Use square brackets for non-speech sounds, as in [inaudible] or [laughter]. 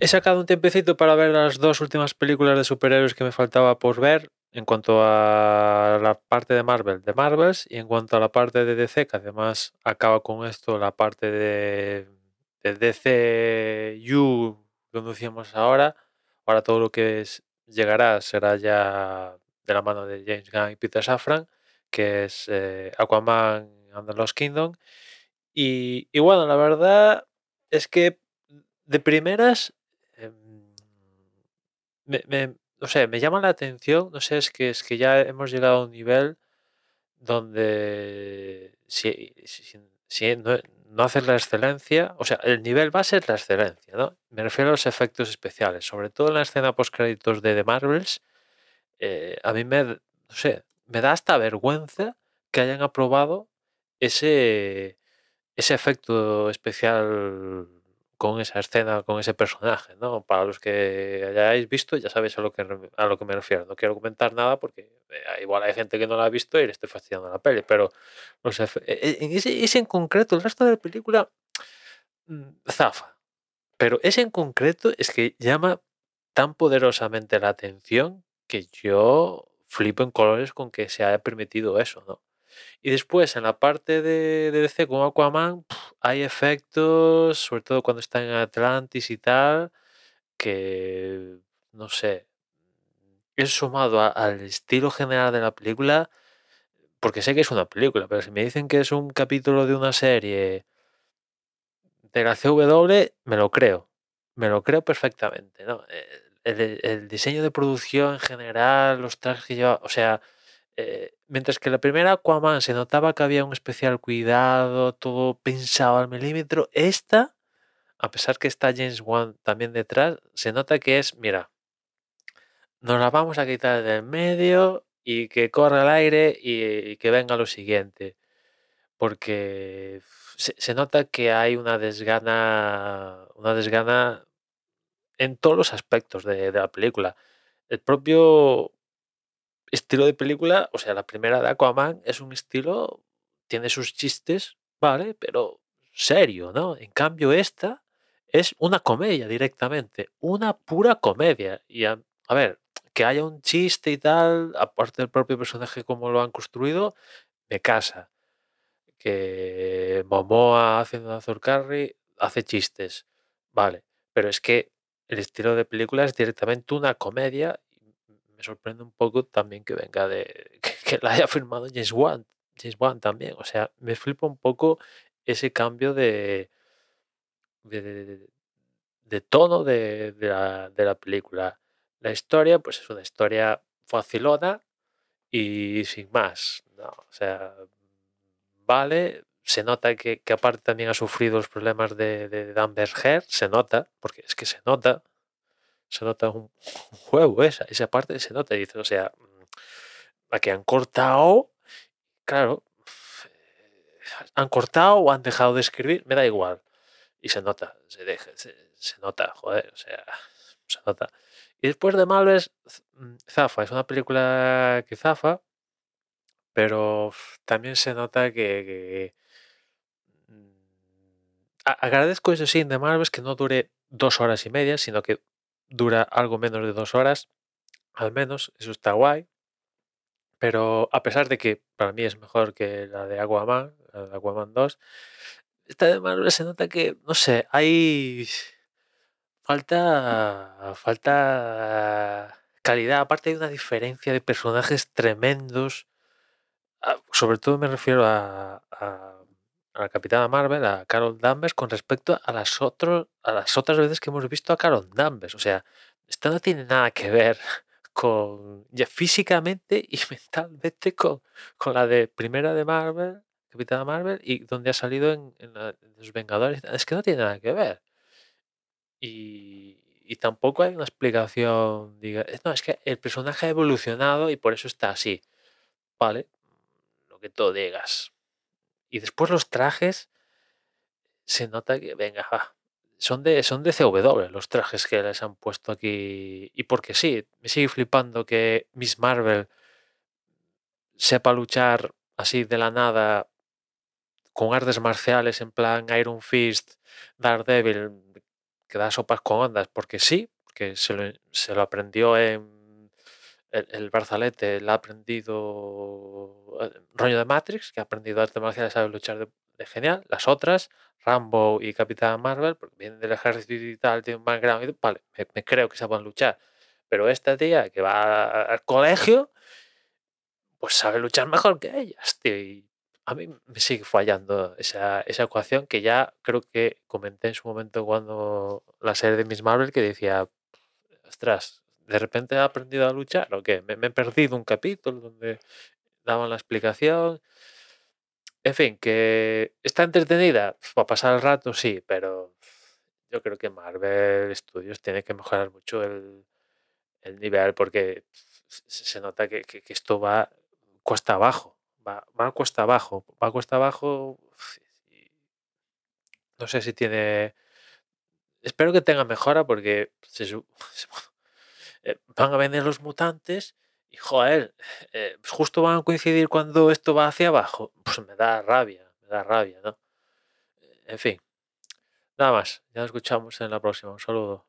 He sacado un tiempecito para ver las dos últimas películas de superhéroes que me faltaba por ver en cuanto a la parte de Marvel, de Marvels, y en cuanto a la parte de DC, que además acaba con esto la parte de, de DCU, como decíamos ahora. Ahora todo lo que llegará será ya de la mano de James Gunn y Peter Safran, que es eh, Aquaman and the Lost Kingdom. Y, bueno, la verdad es que de primeras me, me- no sé, me llama la atención, no sé, es que es que ya hemos llegado a un nivel donde si, si- si- no, no haces la excelencia, o sea, el nivel va a ser la excelencia, ¿no? Me refiero a los efectos especiales, sobre todo en la escena post créditos de The Marvels, eh, a mí me, no sé, me da hasta vergüenza que hayan aprobado ese, ese efecto especial con esa escena, con ese personaje, ¿no? Para los que hayáis visto, ya sabéis a lo que, a lo que me refiero. No quiero comentar nada porque eh, igual hay gente que no la ha visto y le estoy fastidiando la peli, pero e- e- ese, ese en concreto, el resto de la película mm, zafa. Pero ese en concreto es que llama tan poderosamente la atención que yo flipo en colores con que se haya permitido eso, ¿no? Y después, en la parte de, DC con Aquaman, hay efectos, sobre todo cuando está en Atlantis y tal, que no sé. Es sumado al estilo general de la película, porque sé que es una película, pero si me dicen que es un capítulo de una serie de la CW, me lo creo. Me lo creo perfectamente, ¿no? Eh, El, el diseño de producción en general, los trajes que lleva, o sea, eh, mientras que la primera Aquaman se notaba que había un especial cuidado, todo pensado al milímetro, esta, a pesar que está James Wan también detrás, se nota que es, mira, nos la vamos a quitar del medio y que corra el aire y, que venga lo siguiente. Porque se, nota que hay una desgana, una desgana en todos los aspectos de la película. El propio estilo de película, o sea, la primera de Aquaman es un estilo, tiene sus chistes, ¿vale? Pero serio, ¿no? En cambio, esta es una comedia directamente, una pura comedia. Y a, ver, que haya un chiste y tal, aparte del propio personaje como lo han construido, me casa. Que Momoa haciendo Azor Carrey hace chistes, vale. Pero es que el estilo de película es directamente una comedia. Me sorprende un poco también que venga de [laughs] que, la haya firmado James Wan, James Wan también. O sea, me flipa un poco ese cambio de, de, de- de tono de, de la, de la película. La historia, pues es una historia facilona y sin más. ¿no? O sea, vale. Se nota que, que aparte también ha sufrido los problemas de, de Berger, se nota, porque es que se nota, se nota un, huevo esa, esa parte se nota, y dice, o sea, mm, la que han cortado, claro, han cortado o han dejado de escribir, me da igual. Y se nota, se, deja, se, nota, joder, o sea, se nota. Y después de Malves, mm, zafa, es una película que zafa, pero también se nota que, mm, agradezco eso sí de Marvel que no dure dos horas y media, sino que dura algo menos de dos horas, al menos, eso está guay. Pero a pesar de que para mí es mejor que la de Aquaman, la Aquaman 2, esta de Marvel se nota que, no sé, hay falta falta calidad, aparte hay una diferencia de personajes tremendos. Ah, sobre todo me refiero a- a la Capitana Marvel, a Carol Danvers, con respecto a las, a las otras veces que hemos visto a Carol Danvers. O sea, esto no tiene nada que ver [laughs] con ya físicamente y [laughs] mentalmente con, con la de primera de Marvel, Capitana Marvel, y donde ha salido en, la- Los Vengadores. Es que no tiene nada que ver. Y, y tampoco hay una explicación, diga, "Eh, no, es que el personaje ha evolucionado y por eso está así. Vale, lo que tú digas. Y después los trajes, se nota que, venga, son de, son de CW los trajes que les han puesto aquí. Y porque sí, me sigue flipando que Miss Marvel sepa luchar así de la nada con artes marciales en plan Iron Fist, Daredevil, que da sopas con ondas, porque sí, que se lo, se lo aprendió en el, el Barzalete, lo ha aprendido eh, rollo de Matrix, que ha aprendido artes marciales, sabe luchar de, genial. Las otras, Rambo y Capitán Marvel, porque vienen del ejército y tal, tienen un background, y, vale, me, me creo que saben luchar. Pero esta tía que va al colegio, pues sabe luchar mejor que ellas, tío. Y a mí me sigue fallando esa, esa ecuación que ya creo que comenté en su momento cuando la serie de Miss Marvel que decía, ostras, ¿de repente he aprendido a luchar o qué? Me, me he perdido un capítulo donde daban la explicación. En fin, que está entretenida para pasar el rato, sí, pero yo creo que Marvel Studios tiene que mejorar mucho el, el nivel porque se nota que, que- que esto va cuesta abajo, va, va cuesta abajo, va cuesta abajo. No sé si tiene. Espero que tenga mejora porque se [laughs] eh, van a venir los mutantes y joder, eh, pues justo van a coincidir cuando esto va hacia abajo. Pues me da rabia, me da rabia, ¿no? En fin, nada más. Ya nos escuchamos en la próxima. Un saludo.